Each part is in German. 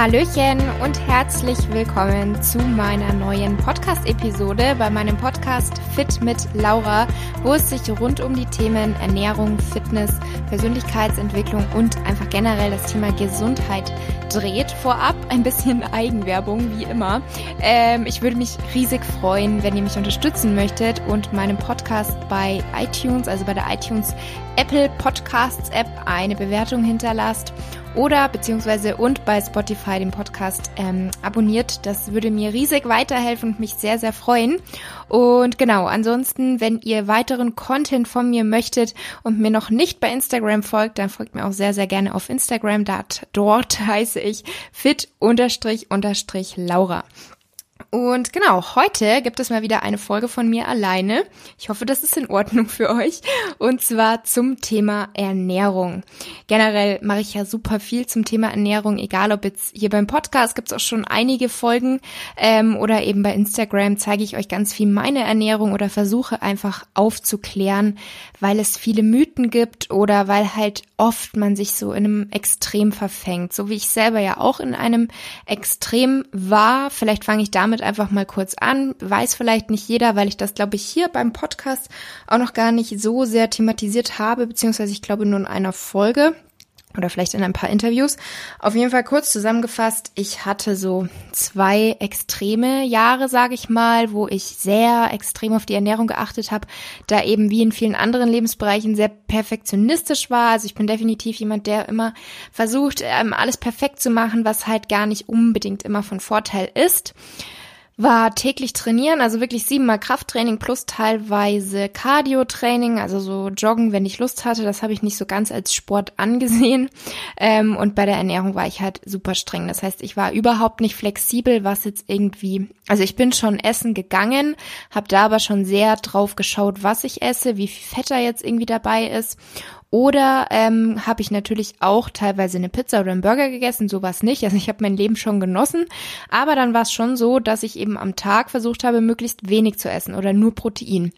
Hallöchen und herzlich willkommen zu meiner neuen Podcast-Episode bei meinem Podcast Fit mit Laura, wo es sich rund um die Themen Ernährung, Fitness, Persönlichkeitsentwicklung und einfach generell das Thema Gesundheit dreht. Vorab ein bisschen Eigenwerbung, wie immer. Ähm, ich würde mich riesig freuen, wenn ihr mich unterstützen möchtet und meinem Podcast bei iTunes, also bei der iTunes Apple Podcasts App, eine Bewertung hinterlasst oder beziehungsweise und bei Spotify den Podcast ähm, abonniert. Das würde mir riesig weiterhelfen und mich sehr, sehr freuen. Und genau, ansonsten, wenn ihr weiteren Content von mir möchtet und mir noch nicht bei Instagram folgt, dann folgt mir auch sehr, sehr gerne auf Instagram. Dort heiße ich fit-laura. Und genau, heute gibt es mal wieder eine Folge von mir alleine. Ich hoffe, das ist in Ordnung für euch. Und zwar zum Thema Ernährung. Generell mache ich ja super viel zum Thema Ernährung, egal ob jetzt hier beim Podcast gibt es auch schon einige Folgen ähm, oder eben bei Instagram zeige ich euch ganz viel meine Ernährung oder versuche einfach aufzuklären, weil es viele Mythen gibt oder weil halt oft man sich so in einem Extrem verfängt. So wie ich selber ja auch in einem Extrem war. Vielleicht fange ich damit einfach mal kurz an. Weiß vielleicht nicht jeder, weil ich das, glaube ich, hier beim Podcast auch noch gar nicht so sehr thematisiert habe, beziehungsweise ich glaube nur in einer Folge oder vielleicht in ein paar Interviews. Auf jeden Fall kurz zusammengefasst, ich hatte so zwei extreme Jahre, sage ich mal, wo ich sehr extrem auf die Ernährung geachtet habe, da eben wie in vielen anderen Lebensbereichen sehr perfektionistisch war. Also ich bin definitiv jemand, der immer versucht, ähm, alles perfekt zu machen, was halt gar nicht unbedingt immer von Vorteil ist war täglich trainieren, also wirklich siebenmal Krafttraining plus teilweise Cardio-Training, also so Joggen, wenn ich Lust hatte. Das habe ich nicht so ganz als Sport angesehen. Ähm, und bei der Ernährung war ich halt super streng. Das heißt, ich war überhaupt nicht flexibel, was jetzt irgendwie, also ich bin schon essen gegangen, habe da aber schon sehr drauf geschaut, was ich esse, wie viel Fett da jetzt irgendwie dabei ist oder ähm, habe ich natürlich auch teilweise eine Pizza oder einen Burger gegessen, sowas nicht. Also ich habe mein Leben schon genossen. Aber dann war es schon so, dass ich eben am Tag versucht habe, möglichst wenig zu essen oder nur Protein.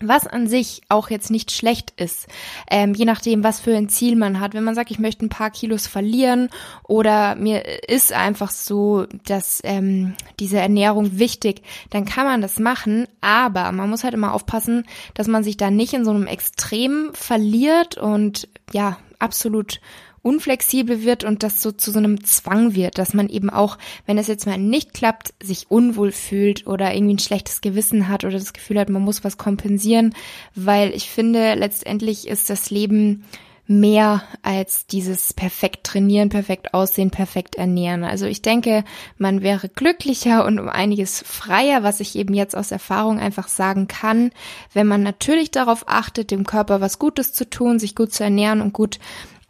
Was an sich auch jetzt nicht schlecht ist, ähm, je nachdem, was für ein Ziel man hat. Wenn man sagt, ich möchte ein paar Kilos verlieren oder mir ist einfach so, dass ähm, diese Ernährung wichtig, dann kann man das machen. Aber man muss halt immer aufpassen, dass man sich da nicht in so einem Extrem verliert und ja absolut unflexibel wird und das so zu so einem Zwang wird, dass man eben auch, wenn es jetzt mal nicht klappt, sich unwohl fühlt oder irgendwie ein schlechtes Gewissen hat oder das Gefühl hat, man muss was kompensieren, weil ich finde, letztendlich ist das Leben mehr als dieses perfekt trainieren, perfekt aussehen, perfekt ernähren. Also ich denke, man wäre glücklicher und um einiges freier, was ich eben jetzt aus Erfahrung einfach sagen kann, wenn man natürlich darauf achtet, dem Körper was Gutes zu tun, sich gut zu ernähren und gut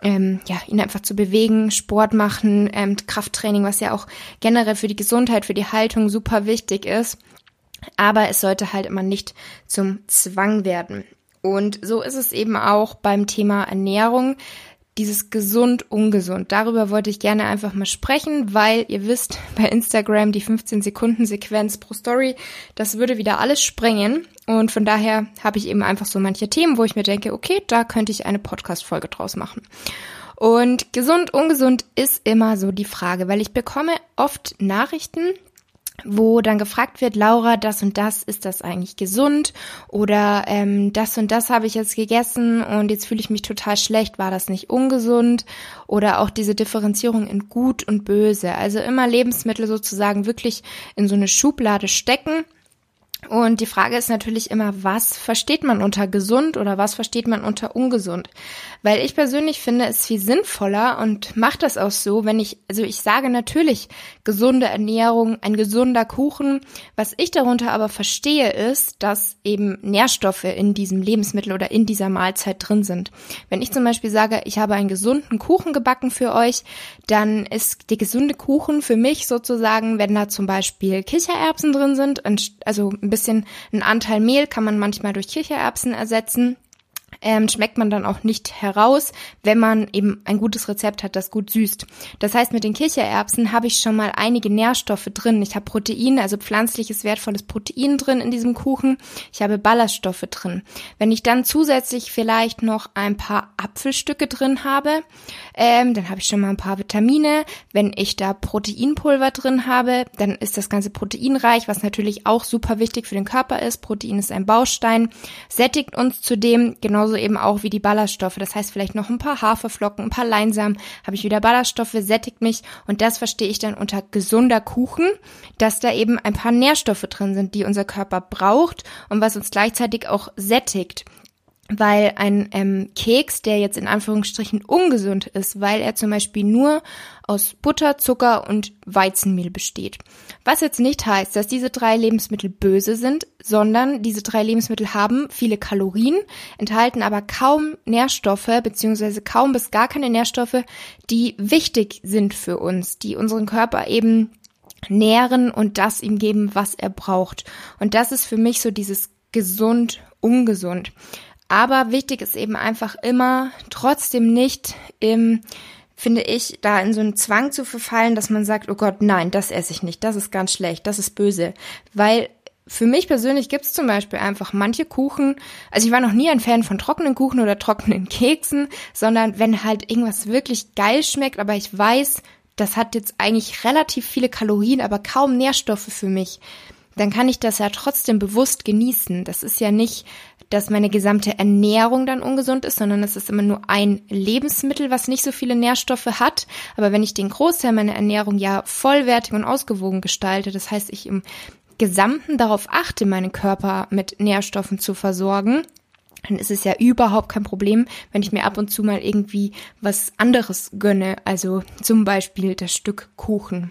ähm, ja, ihn einfach zu bewegen, Sport machen, ähm, Krafttraining, was ja auch generell für die Gesundheit, für die Haltung super wichtig ist. Aber es sollte halt immer nicht zum Zwang werden. Und so ist es eben auch beim Thema Ernährung dieses gesund, ungesund. Darüber wollte ich gerne einfach mal sprechen, weil ihr wisst, bei Instagram die 15 Sekunden Sequenz pro Story, das würde wieder alles sprengen. Und von daher habe ich eben einfach so manche Themen, wo ich mir denke, okay, da könnte ich eine Podcast-Folge draus machen. Und gesund, ungesund ist immer so die Frage, weil ich bekomme oft Nachrichten, wo dann gefragt wird, Laura, das und das, ist das eigentlich gesund? Oder ähm, das und das habe ich jetzt gegessen und jetzt fühle ich mich total schlecht, war das nicht ungesund? Oder auch diese Differenzierung in gut und böse. Also immer Lebensmittel sozusagen wirklich in so eine Schublade stecken und die Frage ist natürlich immer, was versteht man unter gesund oder was versteht man unter ungesund? Weil ich persönlich finde es viel sinnvoller und mache das auch so, wenn ich, also ich sage natürlich gesunde Ernährung, ein gesunder Kuchen. Was ich darunter aber verstehe ist, dass eben Nährstoffe in diesem Lebensmittel oder in dieser Mahlzeit drin sind. Wenn ich zum Beispiel sage, ich habe einen gesunden Kuchen gebacken für euch, dann ist der gesunde Kuchen für mich sozusagen, wenn da zum Beispiel Kichererbsen drin sind, also ein bisschen ein Anteil Mehl kann man manchmal durch Kichererbsen ersetzen. Ähm, schmeckt man dann auch nicht heraus, wenn man eben ein gutes Rezept hat, das gut süßt. Das heißt, mit den Kichererbsen habe ich schon mal einige Nährstoffe drin. Ich habe Protein, also pflanzliches wertvolles Protein drin in diesem Kuchen. Ich habe Ballaststoffe drin. Wenn ich dann zusätzlich vielleicht noch ein paar Apfelstücke drin habe, ähm, dann habe ich schon mal ein paar Vitamine. Wenn ich da Proteinpulver drin habe, dann ist das Ganze proteinreich, was natürlich auch super wichtig für den Körper ist. Protein ist ein Baustein, sättigt uns zudem genauso eben auch wie die Ballaststoffe. Das heißt vielleicht noch ein paar Haferflocken, ein paar Leinsamen, habe ich wieder Ballaststoffe, sättigt mich und das verstehe ich dann unter gesunder Kuchen, dass da eben ein paar Nährstoffe drin sind, die unser Körper braucht und was uns gleichzeitig auch sättigt weil ein ähm, Keks, der jetzt in Anführungsstrichen ungesund ist, weil er zum Beispiel nur aus Butter, Zucker und Weizenmehl besteht. Was jetzt nicht heißt, dass diese drei Lebensmittel böse sind, sondern diese drei Lebensmittel haben viele Kalorien, enthalten aber kaum Nährstoffe beziehungsweise kaum bis gar keine Nährstoffe, die wichtig sind für uns, die unseren Körper eben nähren und das ihm geben, was er braucht. Und das ist für mich so dieses gesund, ungesund. Aber wichtig ist eben einfach immer trotzdem nicht im, finde ich, da in so einen Zwang zu verfallen, dass man sagt, oh Gott, nein, das esse ich nicht, das ist ganz schlecht, das ist böse. Weil für mich persönlich gibt es zum Beispiel einfach manche Kuchen, also ich war noch nie ein Fan von trockenen Kuchen oder trockenen Keksen, sondern wenn halt irgendwas wirklich geil schmeckt, aber ich weiß, das hat jetzt eigentlich relativ viele Kalorien, aber kaum Nährstoffe für mich, dann kann ich das ja trotzdem bewusst genießen. Das ist ja nicht dass meine gesamte Ernährung dann ungesund ist, sondern es ist immer nur ein Lebensmittel, was nicht so viele Nährstoffe hat. Aber wenn ich den Großteil meiner Ernährung ja vollwertig und ausgewogen gestalte, das heißt, ich im Gesamten darauf achte, meinen Körper mit Nährstoffen zu versorgen, dann ist es ja überhaupt kein Problem, wenn ich mir ab und zu mal irgendwie was anderes gönne, also zum Beispiel das Stück Kuchen.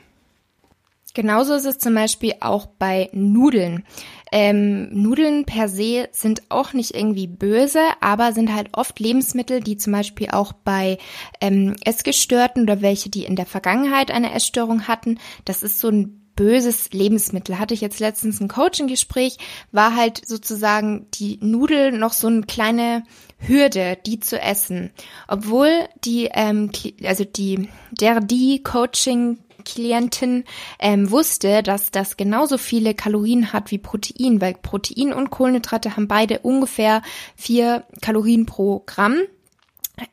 Genauso ist es zum Beispiel auch bei Nudeln. Ähm, Nudeln per se sind auch nicht irgendwie böse, aber sind halt oft Lebensmittel, die zum Beispiel auch bei ähm, Essgestörten oder welche, die in der Vergangenheit eine Essstörung hatten, das ist so ein böses Lebensmittel. Hatte ich jetzt letztens ein Coaching-Gespräch, war halt sozusagen die Nudel noch so eine kleine Hürde, die zu essen. Obwohl die, ähm, also die, der, die Coaching Klientin ähm, wusste, dass das genauso viele Kalorien hat wie Protein, weil Protein und Kohlenhydrate haben beide ungefähr vier Kalorien pro Gramm.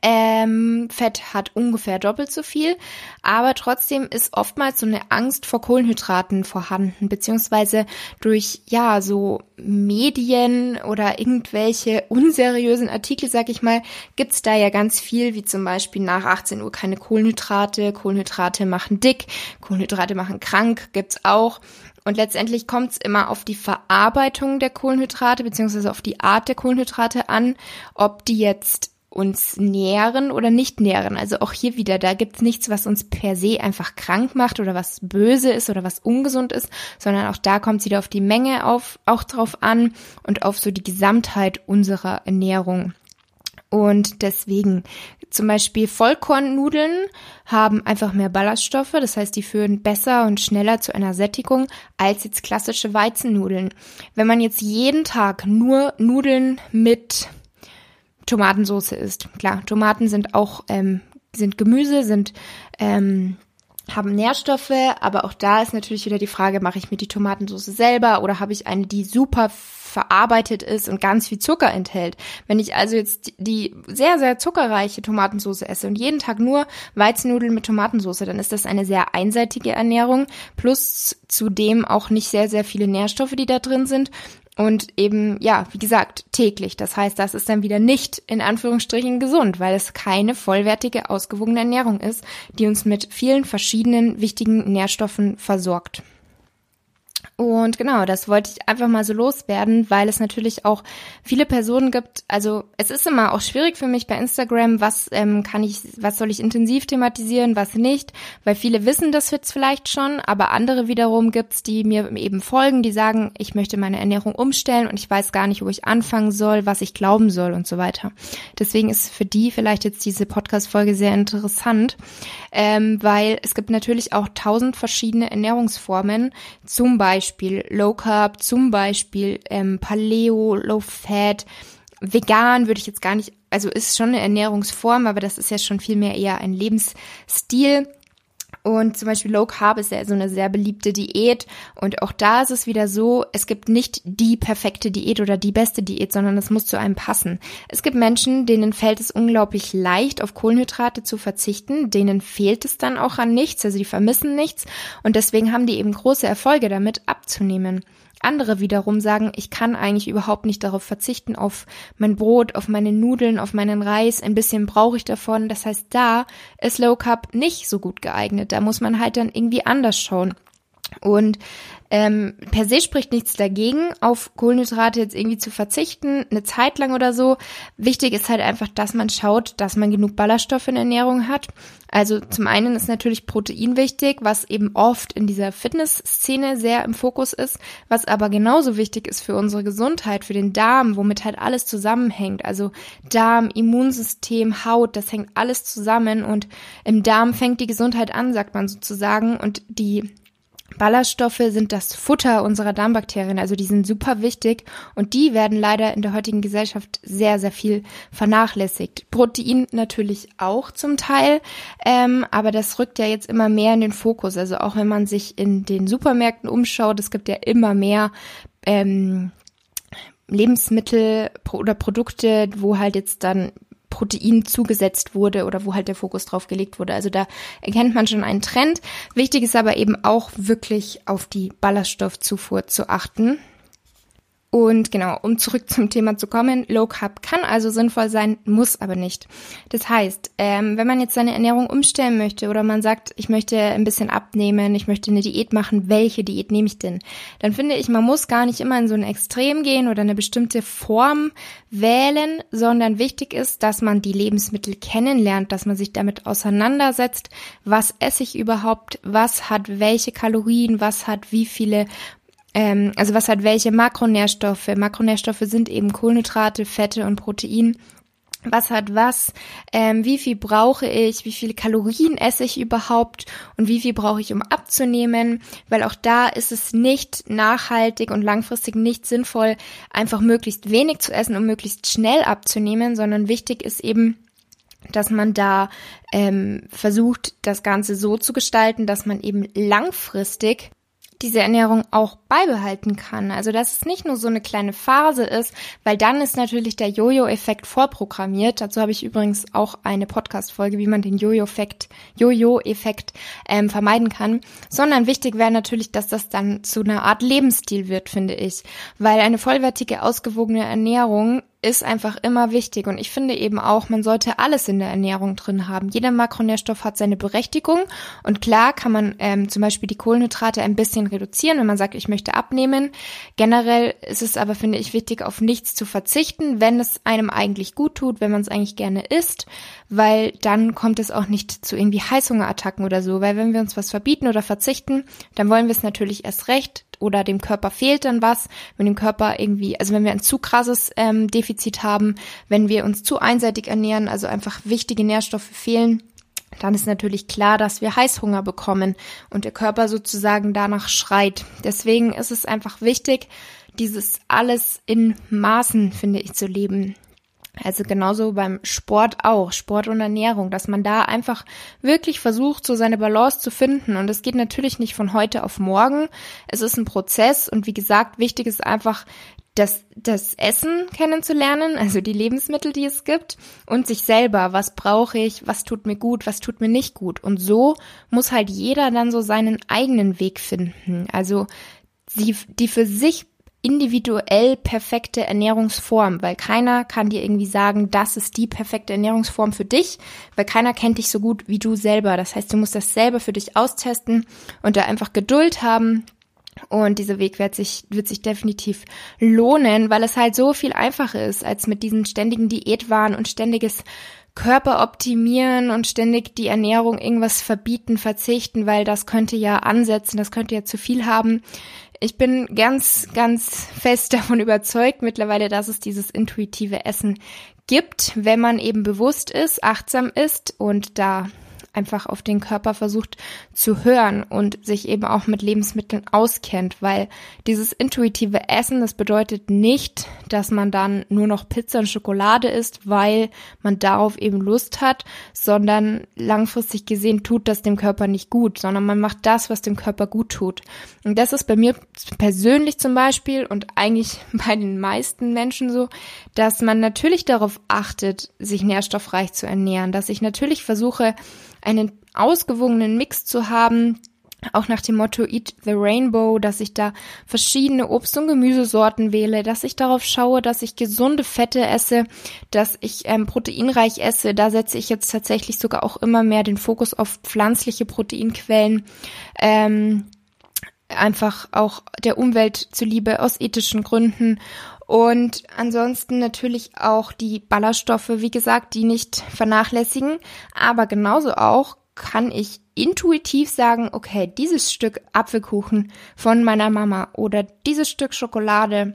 Ähm, Fett hat ungefähr doppelt so viel, aber trotzdem ist oftmals so eine Angst vor Kohlenhydraten vorhanden, beziehungsweise durch, ja, so Medien oder irgendwelche unseriösen Artikel, sag ich mal, gibt's da ja ganz viel, wie zum Beispiel nach 18 Uhr keine Kohlenhydrate, Kohlenhydrate machen dick, Kohlenhydrate machen krank, gibt's auch. Und letztendlich kommt es immer auf die Verarbeitung der Kohlenhydrate beziehungsweise auf die Art der Kohlenhydrate an, ob die jetzt uns nähren oder nicht nähren. Also auch hier wieder, da gibt's nichts, was uns per se einfach krank macht oder was böse ist oder was ungesund ist, sondern auch da kommt es wieder auf die Menge auf, auch drauf an und auf so die Gesamtheit unserer Ernährung. Und deswegen zum Beispiel Vollkornnudeln haben einfach mehr Ballaststoffe, das heißt, die führen besser und schneller zu einer Sättigung als jetzt klassische Weizennudeln. Wenn man jetzt jeden Tag nur Nudeln mit Tomatensauce isst. Klar, Tomaten sind auch ähm, sind Gemüse, sind ähm, haben Nährstoffe, aber auch da ist natürlich wieder die Frage, mache ich mir die Tomatensauce selber oder habe ich eine, die super verarbeitet ist und ganz viel Zucker enthält. Wenn ich also jetzt die sehr, sehr zuckerreiche Tomatensauce esse und jeden Tag nur Weizennudeln mit Tomatensauce, dann ist das eine sehr einseitige Ernährung, plus zudem auch nicht sehr, sehr viele Nährstoffe, die da drin sind. Und eben, ja, wie gesagt, täglich. Das heißt, das ist dann wieder nicht in Anführungsstrichen gesund, weil es keine vollwertige, ausgewogene Ernährung ist, die uns mit vielen verschiedenen wichtigen Nährstoffen versorgt. Und genau, das wollte ich einfach mal so loswerden, weil es natürlich auch viele Personen gibt. Also es ist immer auch schwierig für mich bei Instagram, was ähm, kann ich, was soll ich intensiv thematisieren, was nicht, weil viele wissen das jetzt vielleicht schon, aber andere wiederum gibt's, die mir eben folgen, die sagen, ich möchte meine Ernährung umstellen und ich weiß gar nicht, wo ich anfangen soll, was ich glauben soll und so weiter. Deswegen ist für die vielleicht jetzt diese Podcast-Folge sehr interessant, ähm, weil es gibt natürlich auch tausend verschiedene Ernährungsformen, zum Beispiel Low Carb, zum Beispiel ähm, Paleo, Low Fat, vegan würde ich jetzt gar nicht, also ist schon eine Ernährungsform, aber das ist ja schon viel mehr eher ein Lebensstil. Und zum Beispiel Low Carb ist ja so eine sehr beliebte Diät. Und auch da ist es wieder so, es gibt nicht die perfekte Diät oder die beste Diät, sondern es muss zu einem passen. Es gibt Menschen, denen fällt es unglaublich leicht, auf Kohlenhydrate zu verzichten. Denen fehlt es dann auch an nichts, also die vermissen nichts. Und deswegen haben die eben große Erfolge damit abzunehmen. Andere wiederum sagen, ich kann eigentlich überhaupt nicht darauf verzichten, auf mein Brot, auf meine Nudeln, auf meinen Reis. Ein bisschen brauche ich davon. Das heißt, da ist Low Carb nicht so gut geeignet. Da muss man halt dann irgendwie anders schauen. Und ähm, per se spricht nichts dagegen, auf Kohlenhydrate jetzt irgendwie zu verzichten, eine Zeit lang oder so. Wichtig ist halt einfach, dass man schaut, dass man genug Ballaststoffe in der Ernährung hat. Also zum einen ist natürlich Protein wichtig, was eben oft in dieser Fitnessszene sehr im Fokus ist, was aber genauso wichtig ist für unsere Gesundheit, für den Darm, womit halt alles zusammenhängt. Also Darm, Immunsystem, Haut, das hängt alles zusammen und im Darm fängt die Gesundheit an, sagt man sozusagen, und die Ballaststoffe sind das Futter unserer Darmbakterien, also die sind super wichtig und die werden leider in der heutigen Gesellschaft sehr, sehr viel vernachlässigt. Protein natürlich auch zum Teil, ähm, aber das rückt ja jetzt immer mehr in den Fokus. Also auch wenn man sich in den Supermärkten umschaut, es gibt ja immer mehr ähm, Lebensmittel oder Produkte, wo halt jetzt dann Protein zugesetzt wurde oder wo halt der Fokus drauf gelegt wurde. Also da erkennt man schon einen Trend. Wichtig ist aber eben auch wirklich auf die Ballaststoffzufuhr zu achten. Und genau, um zurück zum Thema zu kommen, Low Carb kann also sinnvoll sein, muss aber nicht. Das heißt, ähm, wenn man jetzt seine Ernährung umstellen möchte oder man sagt, ich möchte ein bisschen abnehmen, ich möchte eine Diät machen, welche Diät nehme ich denn? Dann finde ich, man muss gar nicht immer in so ein Extrem gehen oder eine bestimmte Form wählen, sondern wichtig ist, dass man die Lebensmittel kennenlernt, dass man sich damit auseinandersetzt, was esse ich überhaupt, was hat welche Kalorien, was hat wie viele ähm, also was hat welche Makronährstoffe. Makronährstoffe sind eben Kohlenhydrate, Fette und Protein. Was hat was? Ähm, wie viel brauche ich? Wie viele Kalorien esse ich überhaupt? Und wie viel brauche ich, um abzunehmen? Weil auch da ist es nicht nachhaltig und langfristig nicht sinnvoll, einfach möglichst wenig zu essen, um möglichst schnell abzunehmen, sondern wichtig ist eben, dass man da ähm, versucht, das Ganze so zu gestalten, dass man eben langfristig diese Ernährung auch beibehalten kann. Also dass es nicht nur so eine kleine Phase ist, weil dann ist natürlich der Jojo-Effekt vorprogrammiert. Dazu habe ich übrigens auch eine Podcast-Folge, wie man den Jojo-Effekt Jojo-Effekt ähm, vermeiden kann. Sondern wichtig wäre natürlich, dass das dann zu einer Art Lebensstil wird, finde ich. Weil eine vollwertige, ausgewogene Ernährung ist einfach immer wichtig. Und ich finde eben auch, man sollte alles in der Ernährung drin haben. Jeder Makronährstoff hat seine Berechtigung. Und klar kann man ähm, zum Beispiel die Kohlenhydrate ein bisschen reduzieren, wenn man sagt, ich möchte abnehmen. Generell ist es aber, finde ich, wichtig, auf nichts zu verzichten, wenn es einem eigentlich gut tut, wenn man es eigentlich gerne isst, weil dann kommt es auch nicht zu irgendwie Heißhungerattacken oder so. Weil wenn wir uns was verbieten oder verzichten, dann wollen wir es natürlich erst recht oder dem Körper fehlt dann was, wenn dem Körper irgendwie, also wenn wir ein zu krasses ähm, Defizit haben, wenn wir uns zu einseitig ernähren, also einfach wichtige Nährstoffe fehlen, dann ist natürlich klar, dass wir Heißhunger bekommen und der Körper sozusagen danach schreit. Deswegen ist es einfach wichtig, dieses alles in Maßen, finde ich, zu leben. Also genauso beim Sport auch, Sport und Ernährung, dass man da einfach wirklich versucht, so seine Balance zu finden. Und es geht natürlich nicht von heute auf morgen. Es ist ein Prozess und wie gesagt, wichtig ist einfach, das, das Essen kennenzulernen, also die Lebensmittel, die es gibt, und sich selber, was brauche ich, was tut mir gut, was tut mir nicht gut. Und so muss halt jeder dann so seinen eigenen Weg finden. Also die, die für sich individuell perfekte Ernährungsform, weil keiner kann dir irgendwie sagen, das ist die perfekte Ernährungsform für dich, weil keiner kennt dich so gut wie du selber. Das heißt, du musst das selber für dich austesten und da einfach Geduld haben. Und dieser Weg wird sich, wird sich definitiv lohnen, weil es halt so viel einfacher ist, als mit diesen ständigen Diätwahn und ständiges Körper optimieren und ständig die Ernährung irgendwas verbieten, verzichten, weil das könnte ja ansetzen, das könnte ja zu viel haben. Ich bin ganz, ganz fest davon überzeugt mittlerweile, dass es dieses intuitive Essen gibt, wenn man eben bewusst ist, achtsam ist und da einfach auf den Körper versucht zu hören und sich eben auch mit Lebensmitteln auskennt, weil dieses intuitive Essen, das bedeutet nicht, dass man dann nur noch Pizza und Schokolade isst, weil man darauf eben Lust hat, sondern langfristig gesehen tut das dem Körper nicht gut, sondern man macht das, was dem Körper gut tut. Und das ist bei mir persönlich zum Beispiel und eigentlich bei den meisten Menschen so, dass man natürlich darauf achtet, sich nährstoffreich zu ernähren, dass ich natürlich versuche, einen ausgewogenen Mix zu haben, auch nach dem Motto Eat the Rainbow, dass ich da verschiedene Obst- und Gemüsesorten wähle, dass ich darauf schaue, dass ich gesunde Fette esse, dass ich ähm, proteinreich esse. Da setze ich jetzt tatsächlich sogar auch immer mehr den Fokus auf pflanzliche Proteinquellen. Ähm, einfach auch der Umwelt zuliebe aus ethischen Gründen. Und ansonsten natürlich auch die Ballaststoffe, wie gesagt, die nicht vernachlässigen. Aber genauso auch kann ich intuitiv sagen, okay, dieses Stück Apfelkuchen von meiner Mama oder dieses Stück Schokolade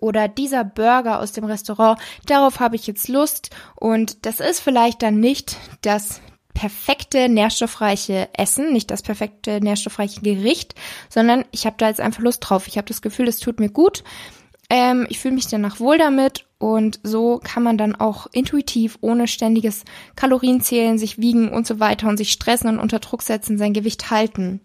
oder dieser Burger aus dem Restaurant, darauf habe ich jetzt Lust und das ist vielleicht dann nicht das perfekte nährstoffreiche Essen, nicht das perfekte nährstoffreiche Gericht, sondern ich habe da jetzt einfach Lust drauf. Ich habe das Gefühl, es tut mir gut. Ähm, ich fühle mich danach wohl damit und so kann man dann auch intuitiv, ohne ständiges Kalorienzählen, sich wiegen und so weiter und sich stressen und unter Druck setzen, sein Gewicht halten.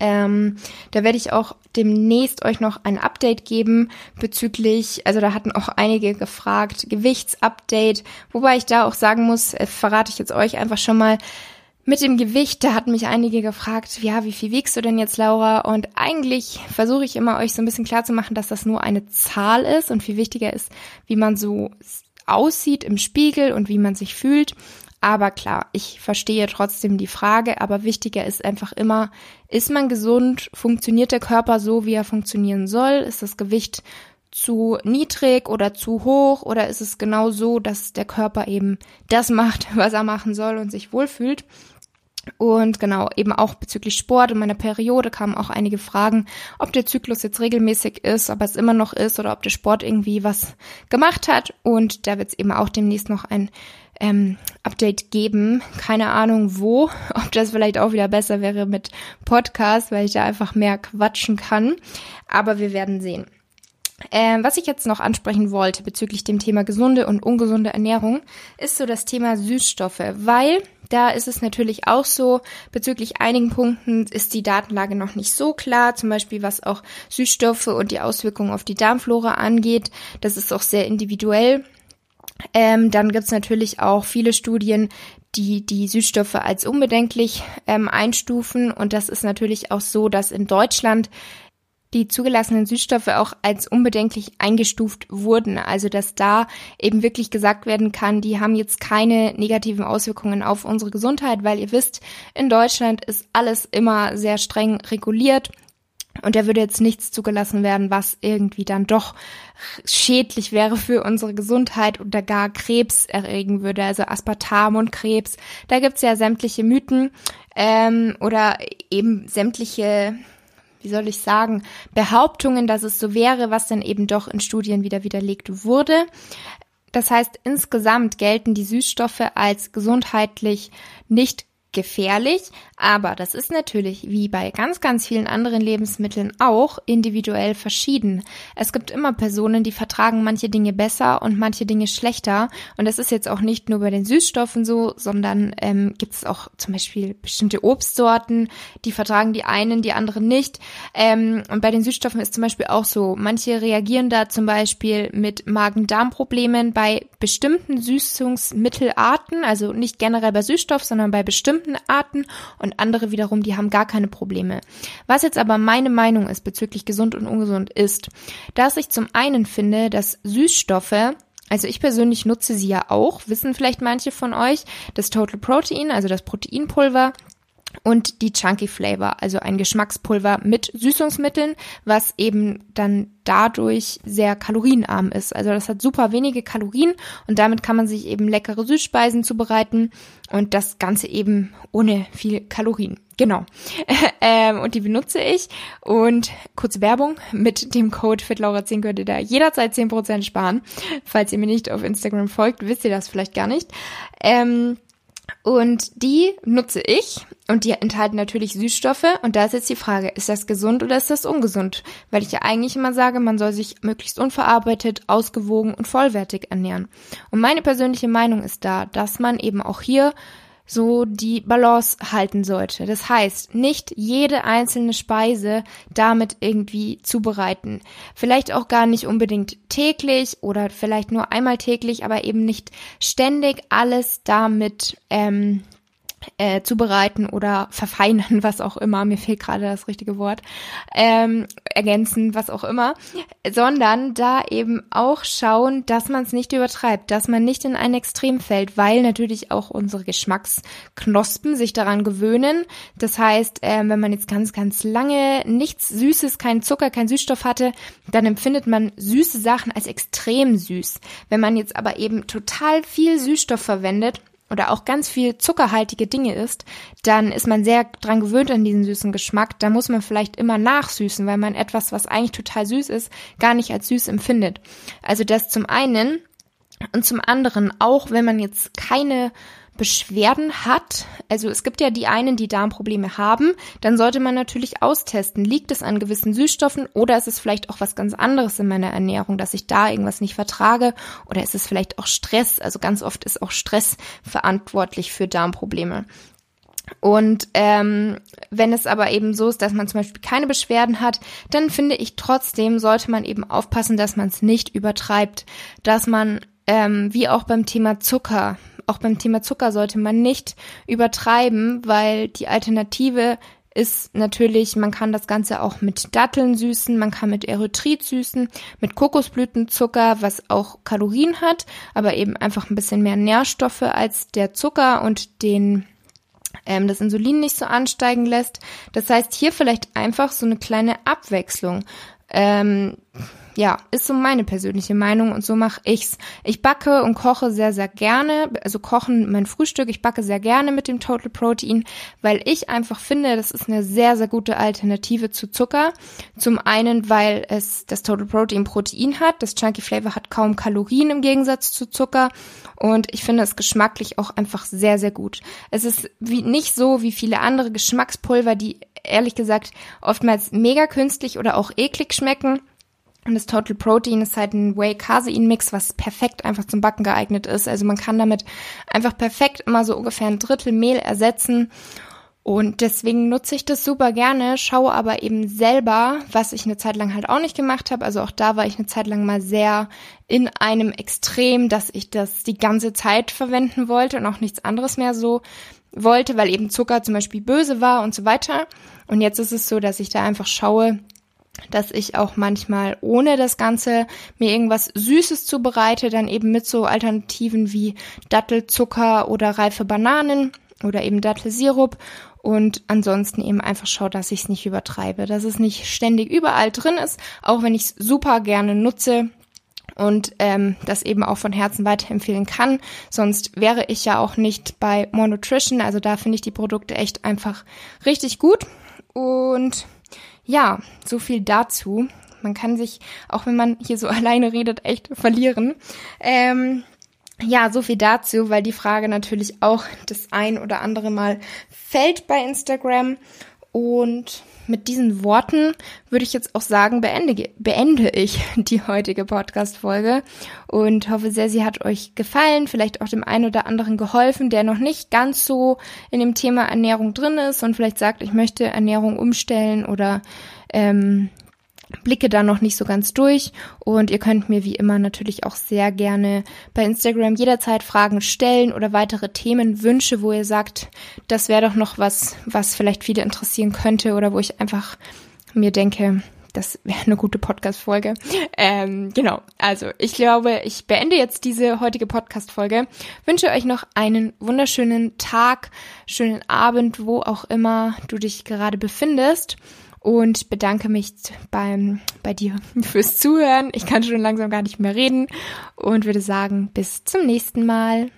Ähm, da werde ich auch demnächst euch noch ein Update geben bezüglich, also da hatten auch einige gefragt, Gewichtsupdate, wobei ich da auch sagen muss, äh, verrate ich jetzt euch einfach schon mal, mit dem Gewicht, da hatten mich einige gefragt, ja, wie viel wiegst du denn jetzt, Laura? Und eigentlich versuche ich immer euch so ein bisschen klar zu machen, dass das nur eine Zahl ist und viel wichtiger ist, wie man so aussieht im Spiegel und wie man sich fühlt. Aber klar, ich verstehe trotzdem die Frage, aber wichtiger ist einfach immer, ist man gesund? Funktioniert der Körper so, wie er funktionieren soll? Ist das Gewicht zu niedrig oder zu hoch oder ist es genau so, dass der Körper eben das macht, was er machen soll und sich wohlfühlt? Und genau, eben auch bezüglich Sport und meiner Periode kamen auch einige Fragen, ob der Zyklus jetzt regelmäßig ist, ob es immer noch ist oder ob der Sport irgendwie was gemacht hat. Und da wird es eben auch demnächst noch ein ähm, Update geben. Keine Ahnung wo, ob das vielleicht auch wieder besser wäre mit Podcast, weil ich da einfach mehr quatschen kann. Aber wir werden sehen. Ähm, was ich jetzt noch ansprechen wollte bezüglich dem Thema gesunde und ungesunde Ernährung, ist so das Thema Süßstoffe, weil da ist es natürlich auch so, bezüglich einigen Punkten ist die Datenlage noch nicht so klar, zum Beispiel was auch Süßstoffe und die Auswirkungen auf die Darmflora angeht. Das ist auch sehr individuell. Ähm, dann gibt's natürlich auch viele Studien, die die Süßstoffe als unbedenklich ähm, einstufen. Und das ist natürlich auch so, dass in Deutschland die zugelassenen Süßstoffe auch als unbedenklich eingestuft wurden. Also dass da eben wirklich gesagt werden kann, die haben jetzt keine negativen Auswirkungen auf unsere Gesundheit, weil ihr wisst, in Deutschland ist alles immer sehr streng reguliert. Und da würde jetzt nichts zugelassen werden, was irgendwie dann doch schädlich wäre für unsere Gesundheit oder gar Krebs erregen würde, also Aspartam und Krebs. Da gibt's ja sämtliche Mythen ähm, oder eben sämtliche wie soll ich sagen, Behauptungen, dass es so wäre, was dann eben doch in Studien wieder widerlegt wurde. Das heißt, insgesamt gelten die Süßstoffe als gesundheitlich nicht gefährlich, aber das ist natürlich wie bei ganz, ganz vielen anderen Lebensmitteln auch individuell verschieden. Es gibt immer Personen, die vertragen manche Dinge besser und manche Dinge schlechter. Und das ist jetzt auch nicht nur bei den Süßstoffen so, sondern ähm, gibt es auch zum Beispiel bestimmte Obstsorten, die vertragen die einen, die anderen nicht. Ähm, und bei den Süßstoffen ist zum Beispiel auch so, manche reagieren da zum Beispiel mit Magen-Darm-Problemen bei bestimmten Süßungsmittelarten, also nicht generell bei Süßstoff, sondern bei bestimmten Arten und andere wiederum, die haben gar keine Probleme. Was jetzt aber meine Meinung ist bezüglich gesund und ungesund ist, dass ich zum einen finde, dass Süßstoffe also ich persönlich nutze sie ja auch, wissen vielleicht manche von euch, das Total Protein, also das Proteinpulver, und die Chunky Flavor, also ein Geschmackspulver mit Süßungsmitteln, was eben dann dadurch sehr kalorienarm ist. Also das hat super wenige Kalorien und damit kann man sich eben leckere Süßspeisen zubereiten und das Ganze eben ohne viel Kalorien. Genau. ähm, und die benutze ich. Und kurze Werbung, mit dem Code FitLaura10 könnt ihr da jederzeit 10% sparen. Falls ihr mir nicht auf Instagram folgt, wisst ihr das vielleicht gar nicht. Ähm, Und die nutze ich und die enthalten natürlich Süßstoffe. Und da ist jetzt die Frage, ist das gesund oder ist das ungesund? Weil ich ja eigentlich immer sage, man soll sich möglichst unverarbeitet, ausgewogen und vollwertig ernähren. Und meine persönliche Meinung ist da, dass man eben auch hier so die Balance halten sollte. Das heißt, nicht jede einzelne Speise damit irgendwie zubereiten. Vielleicht auch gar nicht unbedingt täglich oder vielleicht nur einmal täglich, aber eben nicht ständig alles damit ähm, äh, zubereiten oder verfeinern, was auch immer, mir fehlt gerade das richtige Wort, ähm, ergänzen, was auch immer, sondern da eben auch schauen, dass man es nicht übertreibt, dass man nicht in ein Extrem fällt, weil natürlich auch unsere Geschmacksknospen sich daran gewöhnen. Das heißt, äh, wenn man jetzt ganz, ganz lange nichts Süßes, kein Zucker, kein Süßstoff hatte, dann empfindet man süße Sachen als extrem süß. Wenn man jetzt aber eben total viel Süßstoff verwendet, oder auch ganz viel zuckerhaltige Dinge isst, dann ist man sehr dran gewöhnt an diesen süßen Geschmack. Da muss man vielleicht immer nachsüßen, weil man etwas, was eigentlich total süß ist, gar nicht als süß empfindet. Also das zum einen und zum anderen, auch wenn man jetzt keine Beschwerden hat, also es gibt ja die einen, die Darmprobleme haben, dann sollte man natürlich austesten, liegt es an gewissen Süßstoffen oder ist es vielleicht auch was ganz anderes in meiner Ernährung, dass ich da irgendwas nicht vertrage? Oder ist es vielleicht auch Stress, also ganz oft ist auch Stress verantwortlich für Darmprobleme. Und ähm, wenn es aber eben so ist, dass man zum Beispiel keine Beschwerden hat, dann finde ich trotzdem sollte man eben aufpassen, dass man es nicht übertreibt, dass man ähm, wie auch beim Thema Zucker auch beim Thema Zucker sollte man nicht übertreiben, weil die Alternative ist natürlich, man kann das Ganze auch mit Datteln süßen, man kann mit Erythrit süßen, mit Kokosblütenzucker, was auch Kalorien hat, aber eben einfach ein bisschen mehr Nährstoffe als der Zucker und den ähm, das Insulin nicht so ansteigen lässt. Das heißt, hier vielleicht einfach so eine kleine Abwechslung. Ähm, ja, ist so meine persönliche Meinung und so mache ich's. Ich backe und koche sehr, sehr gerne, also kochen mein Frühstück, ich backe sehr gerne mit dem Total Protein, weil ich einfach finde, das ist eine sehr, sehr gute Alternative zu Zucker. Zum einen, weil es das Total Protein Protein hat, das Chunky Flavor hat kaum Kalorien im Gegensatz zu Zucker und ich finde es geschmacklich auch einfach sehr, sehr gut. Es ist wie, nicht so wie viele andere Geschmackspulver, die ehrlich gesagt oftmals mega künstlich oder auch eklig schmecken und das Total Protein ist halt ein Whey-Casein-Mix, was perfekt einfach zum Backen geeignet ist. Also man kann damit einfach perfekt immer so ungefähr ein Drittel Mehl ersetzen. Und deswegen nutze ich das super gerne, schaue aber eben selber, was ich eine Zeit lang halt auch nicht gemacht habe. Also auch da war ich eine Zeit lang mal sehr in einem Extrem, dass ich das die ganze Zeit verwenden wollte und auch nichts anderes mehr so wollte, weil eben Zucker zum Beispiel böse war und so weiter. Und jetzt ist es so, dass ich da einfach schaue, dass ich auch manchmal ohne das Ganze mir irgendwas Süßes zubereite, dann eben mit so Alternativen wie Dattelzucker oder reife Bananen oder eben Dattelsirup. Und ansonsten eben einfach schaue, dass ich es nicht übertreibe, dass es nicht ständig überall drin ist, auch wenn ich es super gerne nutze und ähm, das eben auch von Herzen weiterempfehlen kann. Sonst wäre ich ja auch nicht bei More Nutrition, also da finde ich die Produkte echt einfach richtig gut. Und ja, so viel dazu. Man kann sich, auch wenn man hier so alleine redet, echt verlieren. Ähm, ja, so viel dazu, weil die Frage natürlich auch das ein oder andere Mal fällt bei Instagram. Und mit diesen Worten würde ich jetzt auch sagen, beende, beende ich die heutige Podcast-Folge und hoffe sehr, sie hat euch gefallen, vielleicht auch dem einen oder anderen geholfen, der noch nicht ganz so in dem Thema Ernährung drin ist und vielleicht sagt, ich möchte Ernährung umstellen oder ähm, blicke da noch nicht so ganz durch und ihr könnt mir wie immer natürlich auch sehr gerne bei Instagram jederzeit Fragen stellen oder weitere Themenwünsche, wo ihr sagt, das wäre doch noch was, was vielleicht viele interessieren könnte oder wo ich einfach mir denke, das wäre eine gute Podcast-Folge. Ähm, genau, also ich glaube, ich beende jetzt diese heutige Podcast-Folge. Wünsche euch noch einen wunderschönen Tag, schönen Abend, wo auch immer du dich gerade befindest und bedanke mich beim, bei dir fürs Zuhören. Ich kann schon langsam gar nicht mehr reden und würde sagen, bis zum nächsten Mal.